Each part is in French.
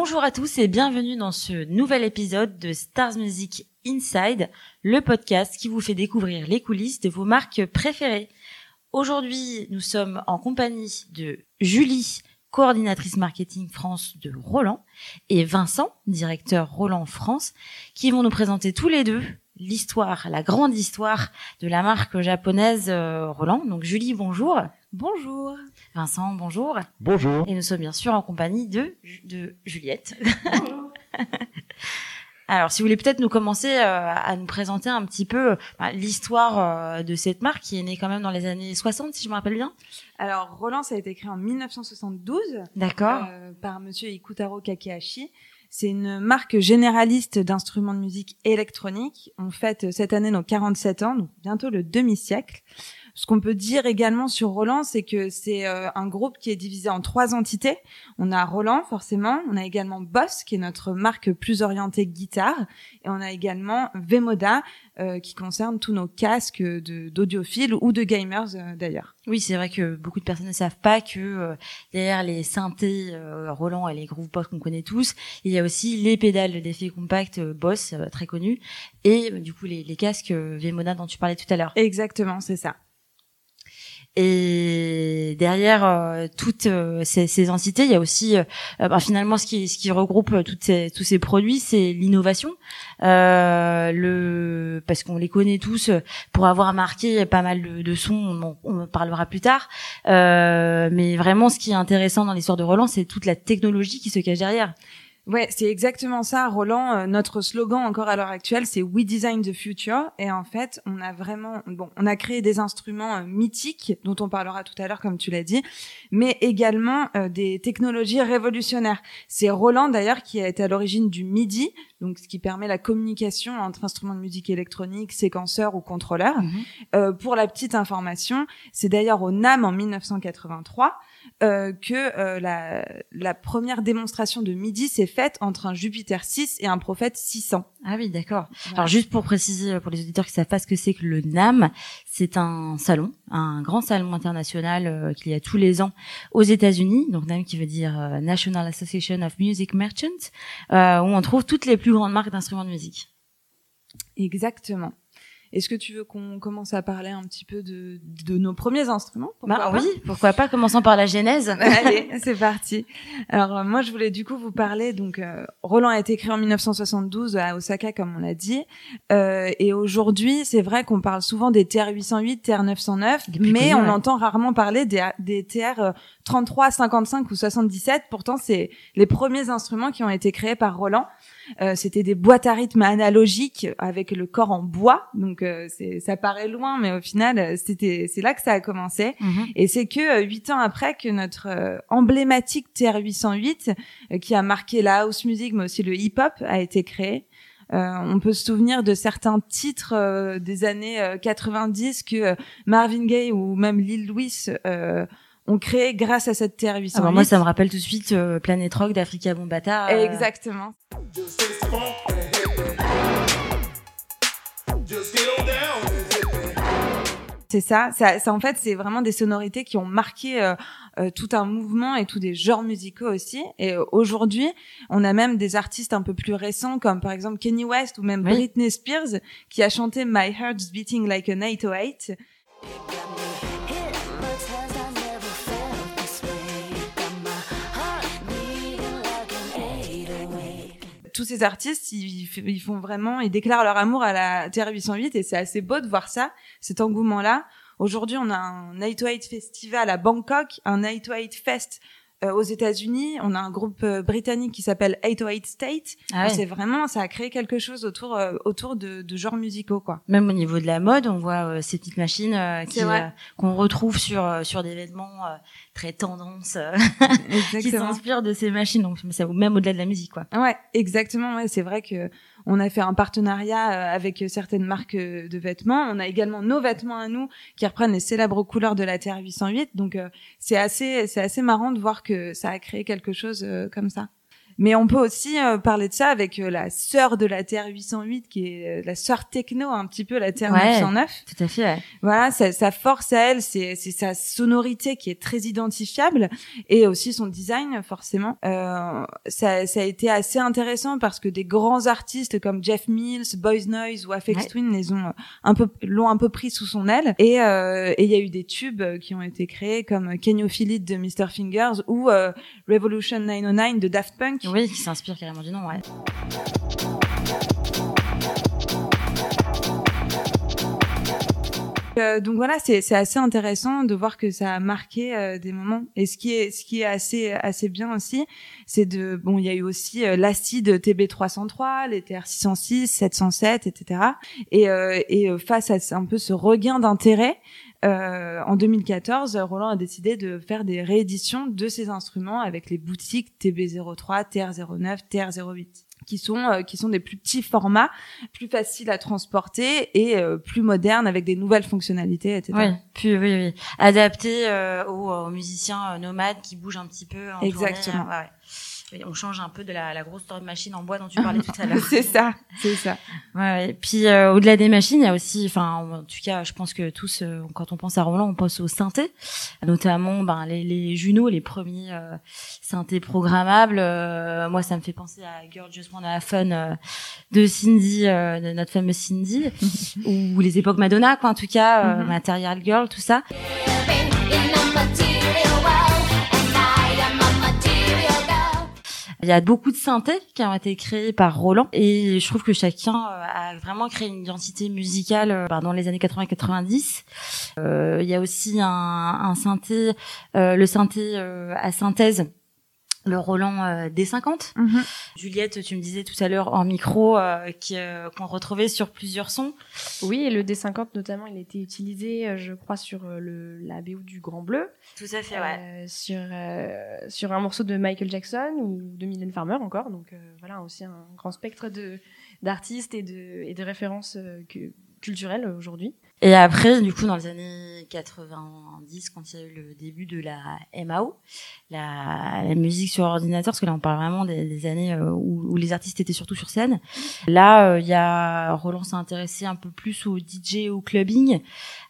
Bonjour à tous et bienvenue dans ce nouvel épisode de Stars Music Inside, le podcast qui vous fait découvrir les coulisses de vos marques préférées. Aujourd'hui, nous sommes en compagnie de Julie, coordinatrice marketing France de Roland, et Vincent, directeur Roland France, qui vont nous présenter tous les deux l'histoire, la grande histoire de la marque japonaise euh, Roland. Donc Julie, bonjour. Bonjour. Vincent, bonjour. Bonjour. Et nous sommes bien sûr en compagnie de, de Juliette. Alors, si vous voulez peut-être nous commencer euh, à nous présenter un petit peu euh, l'histoire euh, de cette marque qui est née quand même dans les années 60, si je me rappelle bien. Alors, Roland, ça a été créé en 1972. D'accord. par monsieur Ikutaro Kakehashi. C'est une marque généraliste d'instruments de musique électronique. On fête cette année nos 47 ans, donc bientôt le demi-siècle. Ce qu'on peut dire également sur Roland, c'est que c'est euh, un groupe qui est divisé en trois entités. On a Roland, forcément. On a également Boss, qui est notre marque plus orientée guitare. Et on a également Vemoda, euh, qui concerne tous nos casques d'audiophiles ou de gamers, euh, d'ailleurs. Oui, c'est vrai que beaucoup de personnes ne savent pas que derrière les synthés Roland et les groove Boss qu'on connaît tous, il y a aussi les pédales d'effet compact Boss, très connues, et du coup les, les casques Vemoda dont tu parlais tout à l'heure. Exactement, c'est ça. Et derrière euh, toutes euh, ces, ces, entités, il y a aussi euh, bah, finalement ce qui, ce qui regroupe toutes ces, tous ces produits, c'est l'innovation. le parce qu'on les connaît tous pour avoir marqué pas mal de, de sons, on, en parlera plus tard. mais vraiment, ce qui est intéressant dans l'histoire de Roland, c'est toute la technologie qui se cache derrière. Ouais, c'est exactement ça, Roland. Euh, notre slogan encore à l'heure actuelle, c'est We Design the Future. Et en fait, on a vraiment, bon, on a créé des instruments euh, mythiques dont on parlera tout à l'heure, comme tu l'as dit, mais également euh, des technologies révolutionnaires. C'est Roland d'ailleurs qui a été à l'origine du MIDI, donc ce qui permet la communication entre instruments de musique électronique, séquenceurs ou contrôleurs. Mhm. pour la petite information, c'est d'ailleurs au NAM en 1983 euh, que euh, la, la, première démonstration de MIDI s'est faite entre un Jupiter 6 et un Prophète 600. Ah oui, d'accord. Alors juste pour préciser euh, pour les auditeurs qui savent pas ce que c'est que le NAM, c'est un salon, un grand salon international euh, qu'il y a tous les ans aux États-Unis. Donc NAM qui veut dire National Association of Music Merchants, où on trouve toutes les plus grandes marques d'instruments de musique. Exactement. Est-ce que tu veux qu'on commence à parler un petit peu de, de nos premiers instruments? Bah, Oui, pourquoi pas, commençons par la genèse. Allez, c'est parti. Alors euh, moi, je voulais du coup vous parler. Donc, euh, Roland a été créé en 1972 à Osaka, comme on l'a dit. Euh, et aujourd'hui, c'est vrai qu'on parle souvent des TR-808, TR-909, mais on entend rarement parler des, des TR 33, 55 ou 77. Pourtant, c'est les premiers instruments qui ont été créés par Roland. Euh, c'était des boîtes à rythme analogiques avec le corps en bois. Donc euh, ça paraît loin, mais au final c'était c'est là que ça a commencé. Mhm. Et c'est que euh, huit ans après que notre emblématique TR-808, qui a marqué la house music mais aussi le hip-hop, a été créé. on peut se souvenir de certains titres des années 90 que Marvin Gaye ou même Lil Louis ont créé grâce à cette TR-808. Ah bah, moi, ça me rappelle tout de suite Planet Rock d'Africa Bombata. Exactement. C'est ça, ça, ça, en fait, c'est vraiment des sonorités qui ont marqué euh, euh, tout un mouvement et tous des genres musicaux aussi. Et euh, aujourd'hui, on a même des artistes un peu plus récents, comme par exemple Kenny West ou même Britney Spears, qui a chanté My Heart's Beating Like an 808. Tous ces artistes, ils, font vraiment, ils déclarent leur amour à la Terre 808 et c'est assez beau de voir ça, cet engouement-là. Aujourd'hui, on a un Night Festival à Bangkok, un Night Fest euh, aux États-Unis, on a un groupe euh, britannique qui s'appelle 808 State. Ah C'est vraiment, ça a créé quelque chose autour euh, autour de, de genres musicaux, quoi. Même au niveau de la mode, on voit ces petites machines qu'on retrouve sur sur des vêtements très tendance, qui s'inspirent de ces machines. Donc, même au-delà de la musique, quoi. Ouais, exactement. Ouais, c'est vrai que on a fait un partenariat euh, avec certaines marques euh, de vêtements. On a également nos vêtements à nous qui reprennent les célèbres couleurs de la Terre 808. Donc euh, c'est assez c'est assez marrant de voir que ça a créé quelque chose comme ça. Mais on peut aussi euh, parler de ça avec euh, la sœur de la Terre 808, qui est la sœur techno, un petit peu la Terre Ouais. 909. Tout à fait. Ouais. Voilà, sa, sa force à elle, c'est c'est sa sonorité qui est très identifiable et aussi son design, forcément. Euh, ça, ça a été assez intéressant parce que des grands artistes comme Jeff Mills, Boys Noise ou Aphex Ouais. Twin les ont euh, un peu l'ont un peu pris sous son aile et euh, et il y a eu des tubes euh, qui ont été créés comme Feel It de Mr Fingers ou euh, Revolution 909 de Daft Punk. Oui, qui s'inspire carrément du nom. Ouais. Euh, donc voilà, c'est assez intéressant de voir que ça a marqué euh, des moments. Et ce qui est ce qui est assez assez bien aussi, c'est de bon, il y a eu aussi euh, l'acide TB303, les TR606, 707, etc. Et euh, face à un peu ce regain d'intérêt. euh, en 2014, Roland a décidé de faire des rééditions de ces instruments avec les boutiques TB03, TR09, TR08 qui sont euh, qui sont des plus petits formats, plus faciles à transporter et euh, plus modernes avec des nouvelles fonctionnalités, etc. Oui, puis oui, oui, adapté euh, aux, aux musiciens nomades qui bougent un petit peu. En Exactement. tournée, ouais, on change un peu de la, la grosse machine en bois dont tu parlais tout à l'heure. c'est ça, c'est ça. Ouais, ouais. Puis euh, au-delà des machines, il y a aussi, enfin, en tout cas, je pense que tous, euh, quand on pense à Roland, on pense aux synthés, notamment ben, les, les Juno, les premiers euh, synthés programmables. Euh, moi, ça me fait penser à Girl Just Wanna Have Fun euh, de Cindy, euh, de notre fameuse Cindy, ou les époques Madonna, quoi, en tout cas, euh, Mhm. Material Girl, tout ça. Il y a beaucoup de synthés qui ont été créés par Roland et je trouve que chacun euh, a vraiment créé une identité musicale euh, ben, dans les années 80-90. Euh, il y a aussi un, un synthé, euh, le synthé euh, à synthèse, le Roland euh, D50. Mhm. Juliette, tu me disais tout à l'heure en micro euh, euh, qu'on retrouvait sur plusieurs sons. Oui, et le D50 notamment, il a été utilisé, euh, je crois, sur le, la BO du Grand Bleu, Tout à fait, euh, sur, sur un morceau de Michael Jackson ou de Mylène Farmer encore. Donc voilà, aussi un grand spectre d'artistes et de, et de références que- culturelles aujourd'hui. Et après, du coup, dans les années 90, quand il y a eu le début de la MAO, la, musique sur ordinateur, parce que là, on parle vraiment des, années euh, où, les artistes étaient surtout sur scène. Là, euh, il y a Roland s'est intéressé un peu plus au DJ, au clubbing,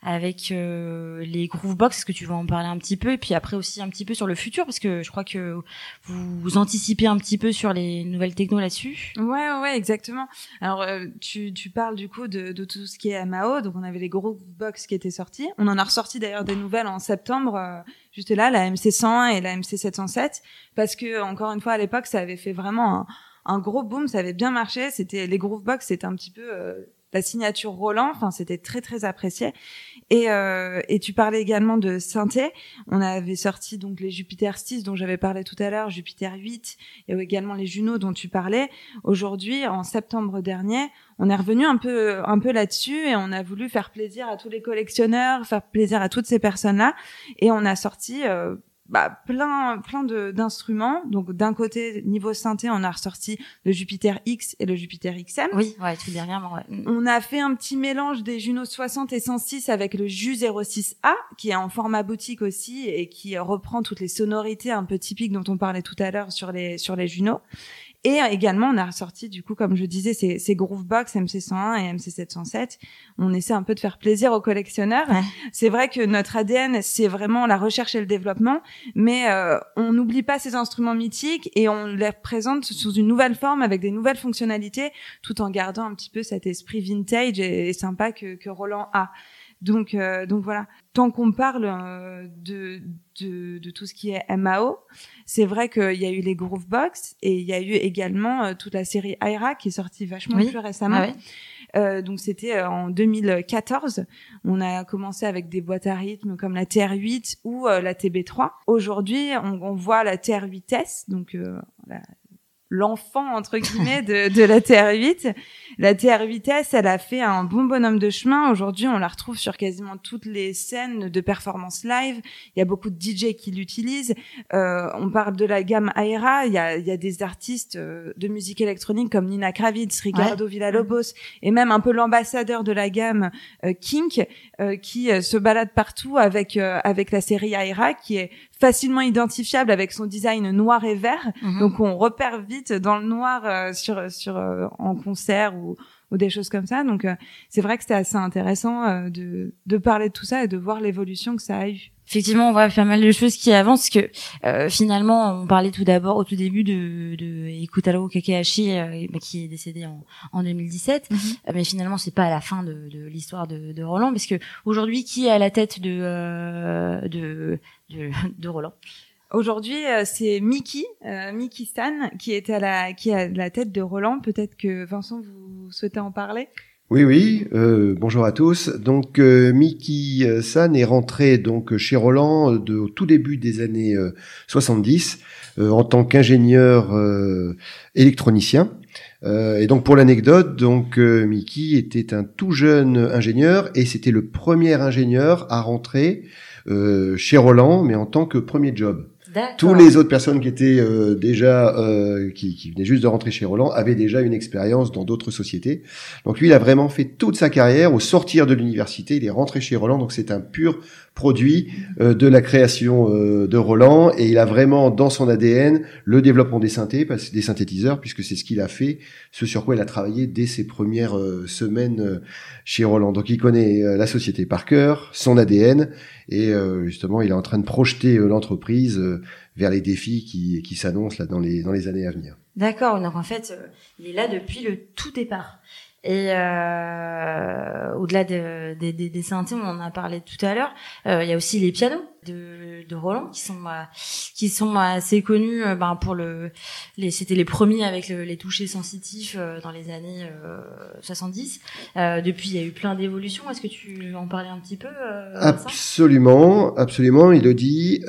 avec euh, les groovebox. Est-ce que tu veux en parler un petit peu? Et puis après aussi un petit peu sur le futur, parce que je crois que vous, anticipez un petit peu sur les nouvelles technos là-dessus. Ouais, ouais, exactement. Alors, euh, tu, tu parles du coup de, de tout ce qui est MAO. Donc, on avait les box qui étaient sortis. On en a ressorti d'ailleurs des nouvelles en septembre, euh, juste là, la MC101 et la MC707, parce que encore une fois, à l'époque, ça avait fait vraiment un, gros boom. Ça avait bien marché. C'était les groovebox, c'était un petit peu euh, la signature Roland. Enfin, c'était très très apprécié. Et, euh, et tu parlais également de synthé. On avait sorti donc les Jupiter 6 dont j'avais parlé tout à l'heure, Jupiter 8 et également les Juno dont tu parlais. Aujourd'hui, en septembre dernier, on est revenu un peu un peu là-dessus et on a voulu faire plaisir à tous les collectionneurs, faire plaisir à toutes ces personnes-là et on a sorti euh, bah, plein plein de d'instruments. Donc d'un côté niveau synthé, on a ressorti le Jupiter X et le Jupiter XM. Oui, ouais, tout dernièrement. Ouais. Mm. On a fait un petit mélange des Juno 60 et 106 avec le Ju 06A qui est en format boutique aussi et qui reprend toutes les sonorités un peu typiques dont on parlait tout à l'heure sur les sur les Juno. Et également, on a ressorti, du coup, comme je disais, ces, ces Groovebox MC101 et MC707. On essaie un peu de faire plaisir aux collectionneurs. Ouais. C'est vrai que notre ADN, c'est vraiment la recherche et le développement, mais euh, on n'oublie pas ces instruments mythiques et on les présente sous une nouvelle forme avec des nouvelles fonctionnalités, tout en gardant un petit peu cet esprit vintage et, et sympa que, que Roland a. Donc, euh, donc voilà. Tant qu'on parle euh, de, de, de tout ce qui est MAO, c'est vrai qu'il y a eu les Groovebox et il y a eu également euh, toute la série Aira qui est sortie vachement Oui. plus récemment. Ah ouais. Euh, donc c'était en 2014. On a commencé avec des boîtes à rythme comme la TR8 ou euh, la TB3. Aujourd'hui, on, on voit la TR8S, donc euh, la- l'enfant entre guillemets de, de la TR8. La TR8S, elle a fait un bon bonhomme de chemin. Aujourd'hui, on la retrouve sur quasiment toutes les scènes de performance live. Il y a beaucoup de DJ qui l'utilisent. Euh, on parle de la gamme Aera. Il y a, il y a des artistes euh, de musique électronique comme Nina Kravitz, Ricardo Villalobos et même un peu l'ambassadeur de la gamme euh, Kink euh, qui euh, se balade partout avec euh, avec la série Aera qui est facilement identifiable avec son design noir et vert. Mhm. Donc on repère vite dans le noir euh, sur sur euh, en concert ou ou des choses comme ça. Donc euh, c'est vrai que c'était assez intéressant euh, de de parler de tout ça et de voir l'évolution que ça a eu. Effectivement, on voit pas mal de choses qui avancent. Que euh, finalement, on parlait tout d'abord au tout début de, de Ikutaro Kakehashi, euh, bah, qui est décédé en, en 2017. Euh, mais finalement, c'est pas à la fin de, de l'histoire de, de Roland, parce que aujourd'hui, qui est à la tête de euh, de, de, de Roland? Aujourd'hui, euh, c'est Mickey, euh, Mickey Stan, qui était à la qui est à la tête de Roland. Peut-être que Vincent, vous souhaitez en parler? Oui, oui. Euh, bonjour à tous. Donc, euh, Mickey euh, San est rentré donc chez Roland euh, de, au tout début des années euh, 70 euh, en tant qu'ingénieur électronicien. Euh, et donc, pour l'anecdote, donc euh, Mickey était un tout jeune ingénieur et c'était le premier ingénieur à rentrer euh, chez Roland, mais en tant que premier job. Tous les autres personnes qui étaient euh, déjà, euh, qui, qui venaient juste de rentrer chez Roland, avaient déjà une expérience dans d'autres sociétés. Donc lui, il a vraiment fait toute sa carrière. Au sortir de l'université, il est rentré chez Roland. Donc c'est un pur produit euh, de la création euh, de Roland. Et il a vraiment dans son ADN le développement des synthés, des synthétiseurs, puisque c'est ce qu'il a fait, ce sur quoi il a travaillé dès ses premières euh, semaines chez Roland. Donc il connaît la société par cœur, son ADN, et justement, il est en train de projeter l'entreprise vers les défis qui, qui s'annoncent là dans les, dans les années à venir. D'accord, donc en fait, il est là depuis le tout départ. Et euh, au-delà de- des- des- des synthés, on en a parlé tout à l'heure, euh, il y a aussi les pianos de, de Roland qui sont euh, qui sont assez connus. euh, ben pour le, les, c'était les premiers avec le- les touchés sensitifs euh, dans les années euh, 70. Euh, depuis, il y a eu plein d'évolutions. Est-ce que tu en parler un petit peu Absolument, absolument, il le dit.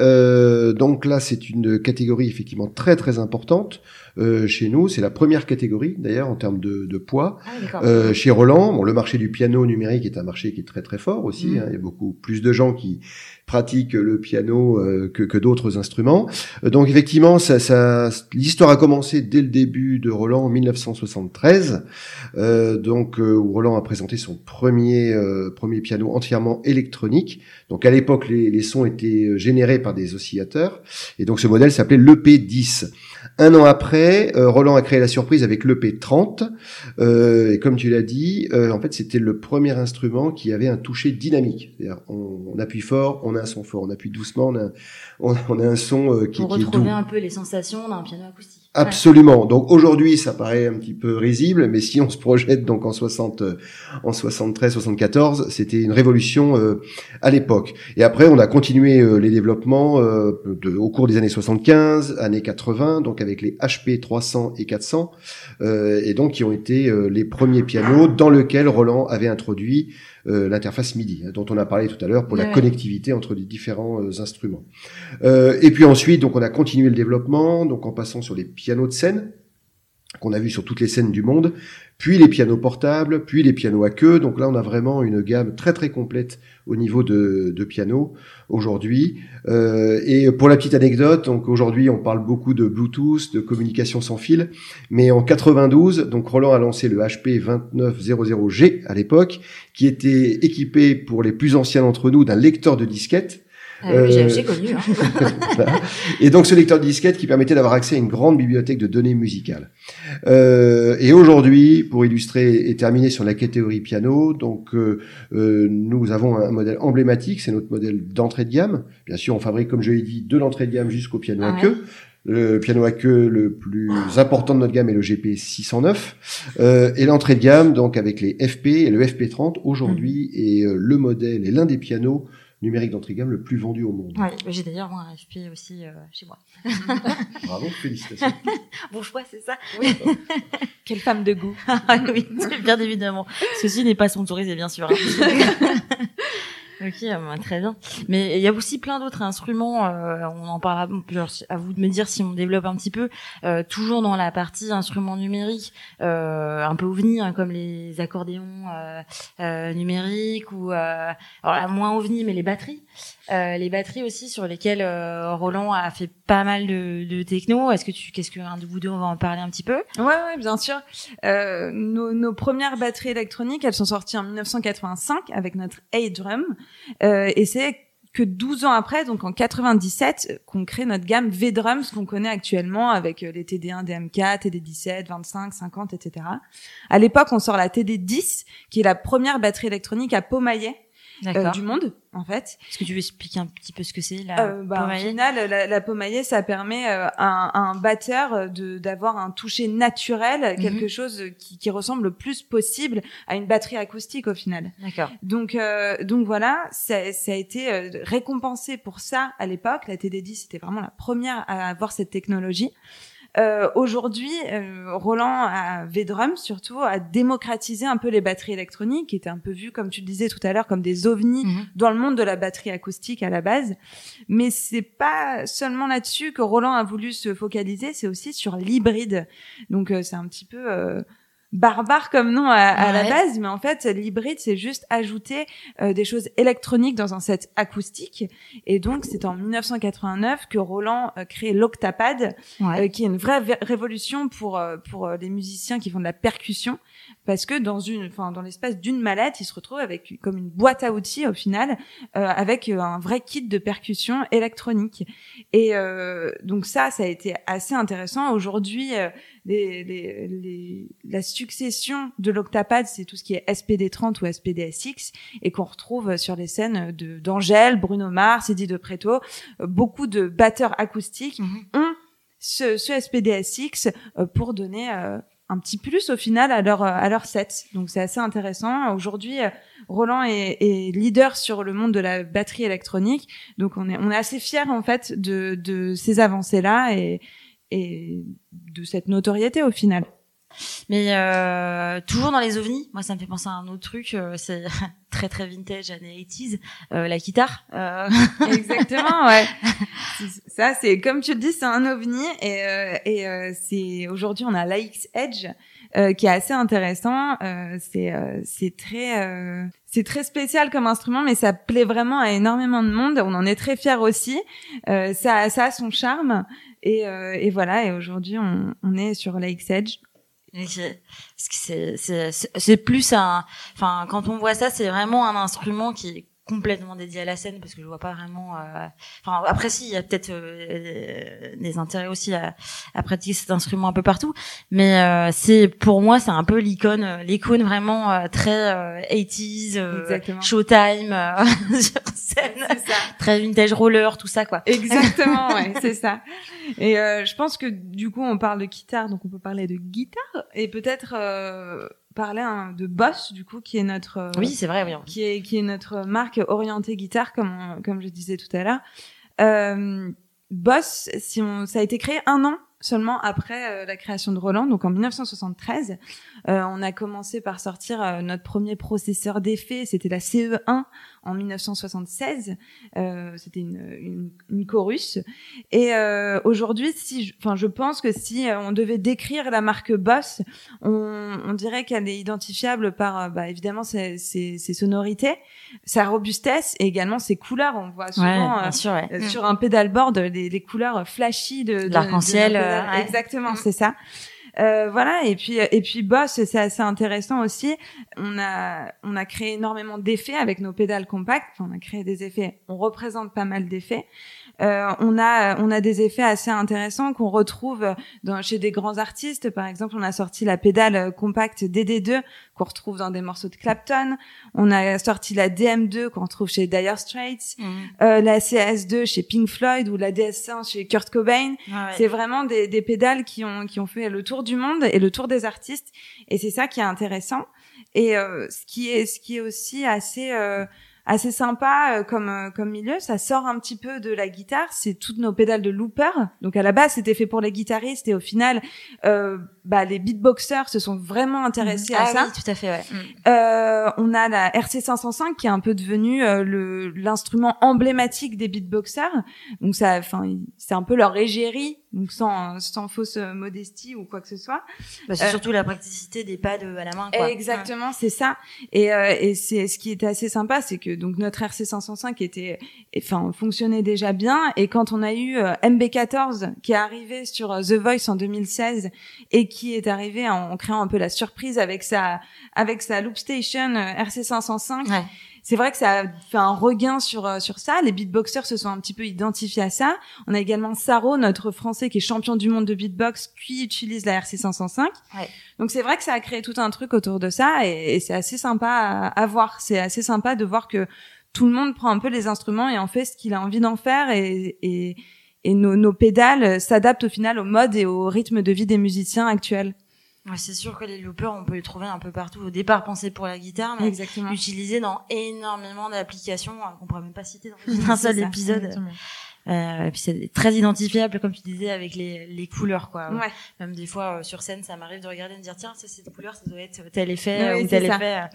Donc là, c'est une catégorie effectivement très très importante euh, chez nous. C'est la première catégorie d'ailleurs en termes de, de poids. Ah. Euh, chez Roland, bon, le marché du piano numérique est un marché qui est très très fort aussi. Mhm. hein. Il y a beaucoup plus de gens qui pratiquent le piano euh, que, que d'autres instruments. Euh, donc effectivement, ça, ça, l'histoire a commencé dès le début de Roland en 1973, euh, donc où Roland a présenté son premier premier piano entièrement électronique. Donc à l'époque, les, les sons étaient générés par des oscillateurs, et donc ce modèle s'appelait l'EP10. Un an après, euh, Roland a créé la surprise avec l'EP30, euh, et comme tu l'as dit, euh, en fait, c'était le premier instrument qui avait un toucher dynamique. C'est-à-dire, on, on appuie fort, on a un son fort, on appuie doucement, on a, on, on a un son euh, qui, pour qui est doux. retrouver un peu les sensations d'un piano acoustique. Absolument. Donc aujourd'hui, ça paraît un petit peu risible, mais si on se projette donc en 60, euh, en 73, 74, c'était une révolution euh, à l'époque. Et après, on a continué euh, les développements au cours des années 75, années 80, donc avec les HP 300 et 400, euh, et donc qui ont été les premiers pianos dans lesquels Roland avait introduit l'interface MIDI, hein, dont on a parlé tout à l'heure pour la Ouais, connectivité entre les différents euh, instruments. Euh, et puis ensuite, donc on a continué le développement, donc en passant sur les pianos de scène qu'on a vu sur toutes les scènes du monde, puis les pianos portables, puis les pianos à queue. Donc là, on a vraiment une gamme très très complète au niveau de, de pianos aujourd'hui. Euh, et pour la petite anecdote, donc aujourd'hui, on parle beaucoup de Bluetooth, de communication sans fil, mais en 92, donc Roland a lancé le HP 2900G à l'époque, qui était équipé pour les plus anciens d'entre nous d'un lecteur de disquettes. Euh, j'ai- Euh, j'ai connu. Hein. Et donc ce lecteur de disquette qui permettait d'avoir accès à une grande bibliothèque de données musicales. Euh, et aujourd'hui, pour illustrer et terminer sur la catégorie piano, donc euh, euh, nous avons un modèle emblématique, c'est notre modèle d'entrée de gamme. Bien sûr, on fabrique, comme je l'ai dit, de l'entrée de gamme jusqu'au piano Ah à queue. Le piano à queue le plus important de notre gamme est le GP 609 euh, et l'entrée de gamme donc avec les FP et le FP30 aujourd'hui est euh, le modèle et l'un des pianos numériques d'entrée de gamme le plus vendu au monde. Ouais, j'ai d'ailleurs un FP aussi euh, chez moi. Bravo, félicitations. Bon choix, c'est ça Quelle femme de goût. Oui, bien évidemment. Ceci n'est pas sponsorisé, bien sûr. hein. Ok, bah, très bien. Mais il y a aussi plein d'autres instruments. euh, on en parle. À, genre, à vous de me dire si on développe un petit peu. Euh, toujours dans la partie instruments numériques, euh, un peu ovni, hein, comme les accordéons euh, euh, numériques ou euh, alors là, moins ovni, mais les batteries. Euh, les batteries aussi sur lesquelles euh, Roland a fait pas mal de, de techno. Est-ce que tu, qu'est-ce que un de vous deux on va en parler un petit peu? Ouais, ouais, bien sûr. Euh, nos, nos premières batteries électroniques, elles sont sorties en 1985 avec notre A-Drum. Euh, et c'est que 12 ans après, donc en 97, qu'on crée notre gamme V-Drums qu'on connaît actuellement avec les TD1, DM4, TD17, 25, 50, etc. À l'époque, on sort la TD10, qui est la première batterie électronique à pomailler euh, du monde en fait. Est-ce que tu veux expliquer un petit peu ce que c'est la euh, bah, Au final, la, la pomaillée, ça permet euh, à, un batteur de d'avoir un toucher naturel, mhm. quelque chose qui, qui, ressemble le plus possible à une batterie acoustique au final. D'accord. Donc euh, donc voilà, ça, ça a été récompensé pour ça à l'époque. La TD10 c'était vraiment la première à avoir cette technologie. Euh, Aujourd'hui, euh, Roland a V-Drum surtout a démocratisé un peu les batteries électroniques, qui étaient un peu vues, comme tu le disais tout à l'heure, comme des ovnis mhm. dans le monde de la batterie acoustique à la base. Mais c'est pas seulement là-dessus que Roland a voulu se focaliser, c'est aussi sur l'hybride. Donc euh, c'est un petit peu euh, barbare comme nom à, la base, mais en fait, l'hybride, c'est juste ajouter euh, des choses électroniques dans un set acoustique. Et donc, c'est en 1989 que Roland euh, crée l'Octapad, euh, qui est une vraie révolution pour pour les musiciens qui font de la percussion, parce que dans une, enfin, dans l'espace d'une mallette, ils se retrouvent avec comme une boîte à outils au final, avec un vrai kit de percussion électronique. Et donc ça, ça a été assez intéressant. Aujourd'hui, les, les, les, la succession de l'Octapad, c'est tout ce qui est SPD30 ou SPDSX et qu'on retrouve sur les scènes de d'Angèle, Bruno Mars, Eddie de Preto. Beaucoup de batteurs acoustiques mhm. ont ce, ce SPDSX euh, pour donner euh, un petit plus au final à leur à leur set. Donc c'est assez intéressant. Aujourd'hui, euh, Roland est, est, leader sur le monde de la batterie électronique. Donc on est on est assez fiers en fait de de ces avancées là et et de cette notoriété au final. Mais euh, toujours dans les ovnis, moi ça me fait penser à un autre truc, euh, c'est très très vintage années 80s, euh, la guitare. Euh. Exactement, ouais. Ça c'est comme tu le dis, c'est un ovni et, euh, et c'est aujourd'hui on a l'AX Edge qui est assez intéressant. c'est c'est très c'est très spécial comme instrument, mais ça plaît vraiment à énormément de monde. On en est très fiers aussi. ça ça a son charme. Et, euh, et voilà, et aujourd'hui, on, on, est sur Lakes Edge. C'est plus un, enfin, quand on voit ça, c'est vraiment un instrument qui complètement dédié à la scène parce que je vois pas vraiment euh... enfin après si il y a peut-être euh, des intérêts aussi à, à, pratiquer cet instrument un peu partout mais euh, c'est pour moi c'est un peu l'icône euh, l'icône vraiment euh, très 80s showtime sur scène. Très vintage roller tout ça quoi. Exactement ouais c'est ça. Et je pense que du coup on parle de guitare donc on peut parler de guitare et peut-être parler hein, de Boss du coup qui est notre euh, oui c'est vrai oui. qui est qui est notre marque orientée guitare comme comme je disais tout à l'heure euh, Boss si on ça a été créé un an seulement après euh, la création de Roland, donc en 1973. Euh, on a commencé par sortir euh, notre premier processeur d'effet, c'était la CE1 en 1976. c'était une, une, une, chorus. Et aujourd'hui, si, enfin, je, pense que si on devait décrire la marque Boss, on, on dirait qu'elle est identifiable par, bah, évidemment, ses, ses, ses, sonorités, sa robustesse et également ses couleurs. On voit souvent sûr, ouais. sur un pédalboard les, les couleurs flashy de, de l'arc-en-ciel Exactement, mm. c'est ça. Euh, voilà et puis et puis Boss c'est assez intéressant aussi. On a on a créé énormément d'effets avec nos pédales compactes. On a créé des effets. On représente pas mal d'effets euh, on a on a des effets assez intéressants qu'on retrouve dans, chez des grands artistes. Par exemple, on a sorti la pédale compacte DD2 qu'on retrouve dans des morceaux de Clapton. On a sorti la DM2 qu'on retrouve chez Dire Straits, mmh. euh, la CS2 chez Pink Floyd ou la DS1 chez Kurt Cobain. Ah c'est vraiment des, des pédales qui ont qui ont fait le tour du monde et le tour des artistes. Et c'est ça qui est intéressant. Et euh, ce qui est ce qui est aussi assez euh, assez sympa euh, comme euh, comme milieu. Ça sort un petit peu de la guitare. C'est toutes nos pédales de looper. Donc à la base, c'était fait pour les guitaristes et au final, euh, bah, les beatboxers se sont vraiment intéressés à ah ça. Oui, tout à fait. Ouais. Euh, on a la RC 505 qui est un peu devenue euh, le l'instrument emblématique des beatboxers. Donc ça, enfin, c'est un peu leur égérie donc sans, sans fausse modestie ou quoi que ce soit. Bah, c'est surtout la praticité des pads à la main. Quoi. Exactement, c'est ça. Et, euh, et c'est ce qui était assez sympa, c'est que donc notre RC 505 était, enfin fonctionnait déjà bien. Et quand on a eu euh, MB14 qui est arrivé sur euh, The Voice en 2016 et qui est arrivé en, créant un peu la surprise avec sa avec sa loop station RC 505. Ouais c'est vrai que ça a fait un regain sur euh, sur ça. Les beatboxers se sont un petit peu identifiés à ça. On a également Saro, notre Français qui est champion du monde de beatbox, qui utilise la RC 505. Ouais. Donc c'est vrai que ça a créé tout un truc autour de ça et, et c'est assez sympa à, à voir. C'est assez sympa de voir que tout le monde prend un peu les instruments et en fait ce qu'il a envie d'en faire et, et, et nos, nos pédales s'adaptent au final au mode et au rythme de vie des musiciens actuels. Ouais, c'est sûr que les loopers, on peut les trouver un peu partout. Au départ, pensés pour la guitare, mais Exactement. utilisés dans énormément d'applications euh, qu'on pourrait même pas citer dans un seul ça, épisode. exactement. Euh, et puis c'est très identifiable, comme tu disais, avec les, les couleurs, quoi. Ouais. Même des fois, euh, sur scène, ça m'arrive de regarder et de dire, tiens, ça, cette couleur, ça doit être tel effet Oui, ou c'est tel ça. effet. euh.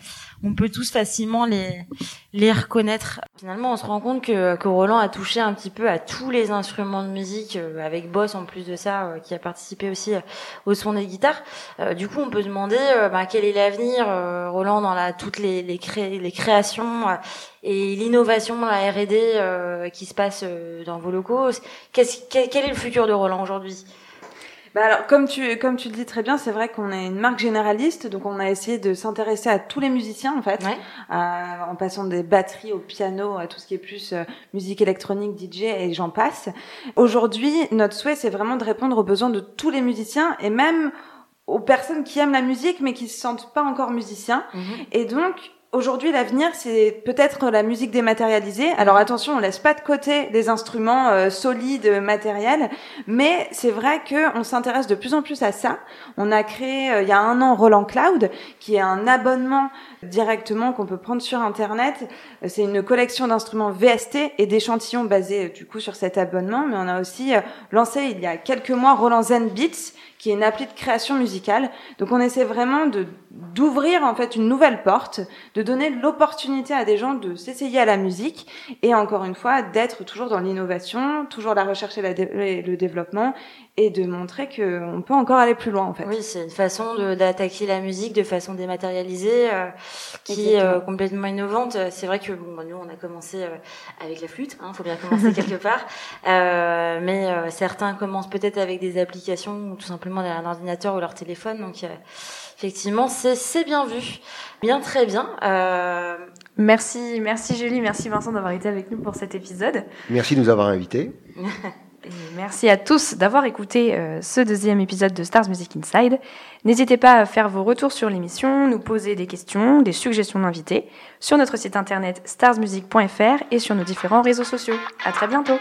On peut tous facilement les, les reconnaître. Finalement, on se rend compte que, que Roland a touché un petit peu à tous les instruments de musique, euh, avec Boss en plus de ça, euh, qui a participé aussi euh, au son des guitares. Euh, du coup, on peut demander bah, quel est l'avenir, euh, Roland, dans la, toutes les, les, cré- les créations euh, et l'innovation, la R&D euh, qui se passe euh, dans vos locaux. Quel, quel est le futur de Roland aujourd'hui? Bah alors, comme tu, comme tu le dis très bien, c'est vrai qu'on est une marque généraliste, donc on a essayé de s'intéresser à tous les musiciens, en fait, Ouais. à- en passant des batteries au piano, à tout ce qui est plus euh, musique électronique, DJ, et j'en passe. Aujourd'hui, notre souhait, c'est vraiment de répondre aux besoins de tous les musiciens, et même aux personnes qui aiment la musique, mais qui se sentent pas encore musiciens. Et donc, aujourd'hui, l'avenir, c'est peut-être la musique dématérialisée. Alors attention, on laisse pas de côté les instruments euh, solides, matériels, mais c'est vrai que on s'intéresse de plus en plus à ça. On a créé, euh, il y a un an, Roland Cloud, qui est un abonnement directement qu'on peut prendre sur Internet. Euh, C'est une collection d'instruments VST et d'échantillons basés du coup sur cet abonnement. Mais on a aussi lancé il y a quelques mois Roland Zen Beats, qui est une appli de création musicale. Donc on essaie vraiment de d'ouvrir en fait une nouvelle porte, de donner l'opportunité à des gens de s'essayer à la musique et encore une fois d'être toujours dans l'innovation, toujours la recherche et et le développement et de montrer que on peut encore aller plus loin en fait. Oui, c'est une façon de- d'attaquer la musique de façon dématérialisée euh, qui est euh, complètement innovante. C'est vrai que bon, bah, nous, on a commencé euh, avec la flûte, hein, faut bien commencer quelque part. Euh, mais euh, certains commencent peut-être avec des applications ou tout simplement derrière un ordinateur ou leur téléphone. Donc, euh, effectivement, c'est c'est bien vu. Bien, très bien. Euh, Merci, merci Julie, merci Vincent d'avoir été avec nous pour cet épisode. Merci de nous avoir invités. Merci à tous d'avoir écouté euh, ce deuxième épisode de Stars Music Inside. N'hésitez pas à faire vos retours sur l'émission, nous poser des questions, des suggestions d'invités sur notre site internet starsmusic.fr et sur nos différents réseaux sociaux. À très bientôt.